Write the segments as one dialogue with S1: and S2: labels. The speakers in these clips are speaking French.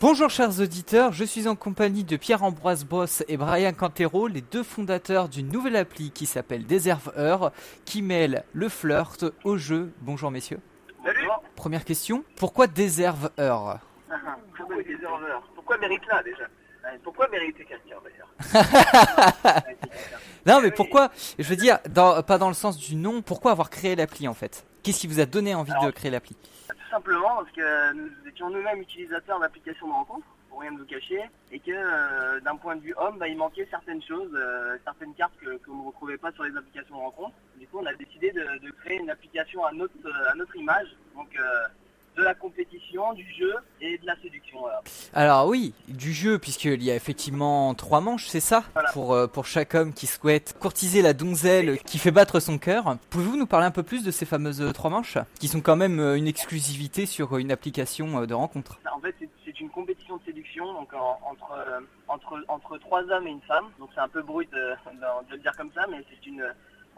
S1: Bonjour chers auditeurs, je suis en compagnie de Pierre-Ambroise Boss et Brian Cantero, les deux fondateurs d'une nouvelle appli qui s'appelle Deserveur, qui mêle le flirt au jeu. Bonjour messieurs.
S2: Salut.
S1: Première question, pourquoi Deserveur
S2: Pourquoi Deserveur Pourquoi mérite là déjà Pourquoi mériter quelqu'un d'ailleurs
S1: Non mais pourquoi, je veux dire, dans- pas dans le sens du nom, pourquoi avoir créé l'appli en fait? Qu'est-ce qui vous a donné envie de créer l'appli?
S2: Tout simplement parce que nous étions nous-mêmes utilisateurs d'applications de rencontre, pour rien nous cacher, et que euh, d'un point de vue homme, bah, il manquait certaines choses, euh, certaines cartes que, que vous ne retrouvez pas sur les applications de rencontre. Du coup, on a décidé de, de créer une application à notre, euh, à notre image, donc euh, de la compétition, du jeu et de la séduction. Voilà.
S1: Alors oui, du jeu, puisqu'il y a effectivement trois manches, c'est ça?
S2: Voilà.
S1: pour, euh, pour chaque homme qui souhaite courtiser la donzelle qui fait battre son cœur. Pouvez-vous nous parler un peu plus de ces fameuses euh, trois manches Qui sont quand même euh, une exclusivité sur une application de rencontre?
S2: En fait, c'est- c'est une compétition de séduction donc en- entre, euh, entre, entre trois hommes et une femme. Donc c'est un peu brut de, de- de le dire comme ça, mais c'est une.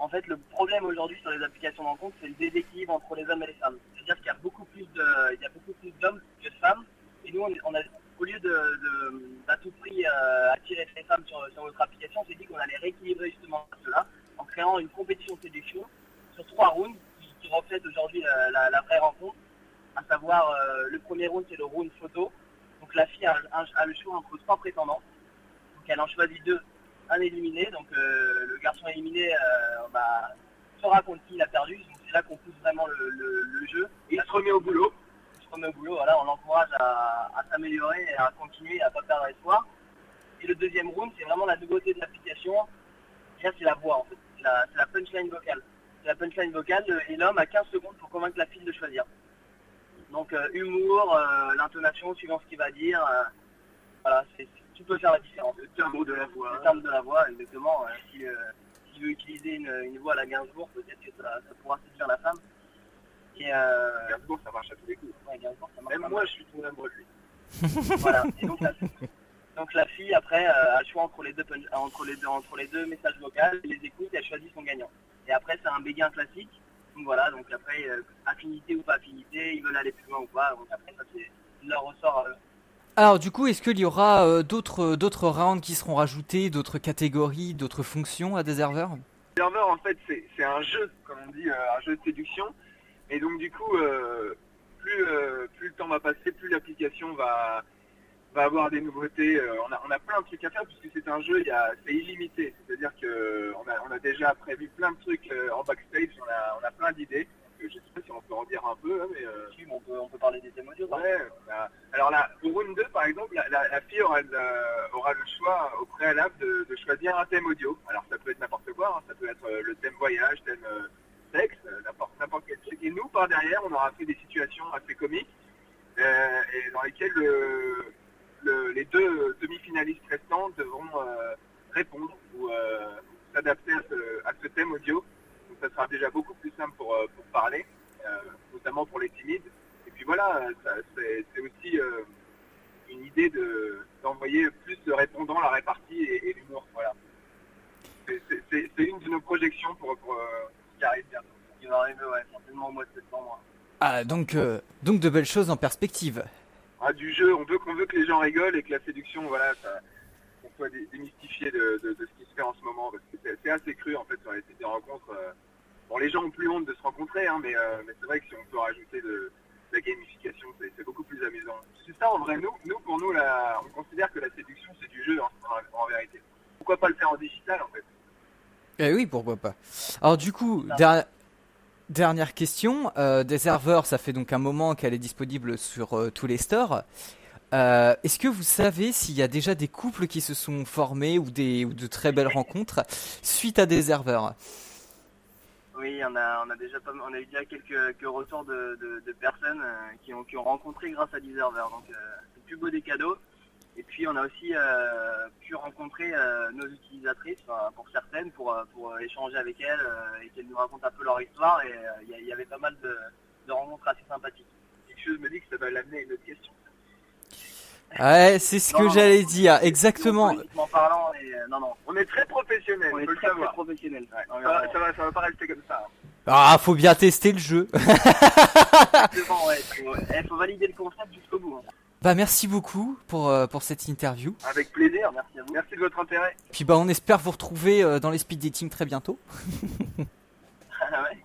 S2: En fait, le problème aujourd'hui sur les applications de rencontre, c'est le déséquilibre entre les hommes et les femmes. C'est-à-dire qu'il y a beaucoup plus de, il y a beaucoup plus d'hommes que de femmes. Et nous, au lieu de, d'à tout prix euh, attirer les femmes sur, sur notre application, on s'est dit qu'on allait rééquilibrer justement cela en créant une compétition de séduction sur trois rounds qui, reflètent aujourd'hui la, vraie rencontre à savoir euh, le premier round c'est le round photo. Donc la fille a- a le choix entre trois prétendants. Donc elle en choisit deux, un éliminé. Donc euh, le garçon éliminé euh, bah, saura a perdu. Donc c'est là qu'on pousse vraiment le, jeu. Il se remet au boulot. Il se au boulot, voilà, on l'encourage à, s'améliorer et à continuer, à pas perdre espoir. Et le deuxième round, c'est vraiment la nouveauté de l'application. C'est la voix en fait. C'est la, punchline vocale. C'est la punchline vocale et l'homme a 15 secondes pour convaincre la fille de choisir. Donc euh, humour, euh, l'intonation suivant ce qu'il va dire. Tu peux faire la différence. Le timbre de la voix. Le timbre de la voix, exactement. euh, si, euh, s'il veut utiliser une, une voix à la Gainsbourg, peut-être que ça, ça pourra séduire la femme. Et euh, Gainsbourg, ça marche à tous les coups. Ouais, Gainsbourg, ça marche Même moi, je suis tombé amoureux de lui. voilà. Et donc, la, donc la fille, après, euh, a le choix entre les deux, punch- entre les deux, entre les deux messages vocaux, elle les écoute et elle choisit son gagnant. Et après, c'est un béguin classique. Donc voilà, donc après, euh, affinité ou pas affinité, ils veulent aller plus loin ou pas. Donc après, ça, c'est leur ressort à eux.
S1: Alors du coup, est-ce qu'il y aura euh, d'autres d'autres rounds qui seront rajoutés, d'autres catégories, d'autres fonctions à Deserveur
S3: serveur en fait c'est un jeu comme on dit euh, un jeu de séduction. Et donc du coup euh, plus euh, plus le temps va passer plus l'application va va avoir des nouveautés. Euh, on a on a plein de trucs à faire puisque c'est un jeu c'est illimité c'est à dire que on a on a déjà prévu plein de trucs euh, en backstage. On a on a plein d'idées. Euh, un peu hein, mais euh,
S2: on peut, on peut parler des thèmes audio.
S3: Ouais, bah, alors là, au round 2, par exemple, la, la- la fille aura, le- aura le choix au préalable de, de choisir un thème audio. Alors ça peut être n'importe quoi, hein, ça peut être euh, le thème voyage, thème euh, sexe, n'importe n'importe quel truc. Et nous, par derrière, on aura fait des situations assez comiques euh, et dans lesquelles le- le- les deux demi-finalistes restants devront euh, répondre ou euh, s'adapter à ce, à ce thème audio. Donc ça sera déjà beaucoup plus simple pour, pour parler, notamment pour les timides. Et puis voilà, euh, c'est aussi euh, une idée de d'envoyer plus de répondants, la répartie et, et l'humour. Voilà. C'est- une de nos projections pour, pour euh, ce qui arrive bientôt.
S2: Il va arriver, ouais, certainement au mois de septembre.
S1: Ah donc euh, donc de belles choses en perspective.
S3: Ah, du jeu, on veut qu'on veut que les gens rigolent et que la séduction, voilà, ça, qu'on soit dé- démystifié de, de- de ce qui se fait en ce moment, parce que c'est c'est assez cru en fait sur les sites de rencontres. euh. Bon, les gens ont plus honte de se rencontrer, hein, mais, euh, mais c'est vrai que si on peut rajouter de, de la gamification, c'est beaucoup plus amusant. C'est ça en vrai, nous, nous pour nous, la, on considère que la séduction c'est du jeu hein, en, en vérité. Pourquoi pas le faire en digital en fait?
S1: Eh oui, pourquoi pas. Alors du coup, der- dernière question. Euh, des serveurs, ça fait donc un moment qu'elle est disponible sur euh, tous les stores. Euh, Est-ce que vous savez s'il y a déjà des couples qui se sont formés ou, des, ou de très belles rencontres suite à des serveurs?
S2: On a, déjà eu déjà quelques, retours de, personnes euh, qui, ont, rencontré grâce à Deserver. Donc euh, c'est le plus beau des cadeaux. Et puis on a aussi euh, pu rencontrer nos utilisatrices, pour certaines, pour, échanger avec elles et qu'elles nous racontent un peu leur histoire. Et il y, avait pas mal de, de rencontres assez sympathiques.
S3: Quelque chose me dit que ça va l'amener à une autre question.
S1: Ouais, c'est ce
S2: Non,
S1: que j'allais dire, exactement.
S2: Politiquement parlant, et, euh, non, non,
S3: On est très professionnel,
S2: on est
S3: peut
S2: très,
S3: le
S2: très
S3: savoir.
S2: professionnels.
S3: Ouais,
S2: Non,
S3: ça, va, ça, va, ça va pas rester comme ça. hein.
S1: Ah, faut bien tester le jeu.
S2: Exactement, ouais. Faut, eh, faut valider le concept jusqu'au bout. hein.
S1: Bah merci beaucoup pour, euh, pour cette interview.
S3: Avec plaisir.
S2: Merci à vous.
S3: Merci de votre intérêt.
S1: Puis bah on espère vous retrouver euh, dans les speed dating très bientôt.
S2: Ah ouais.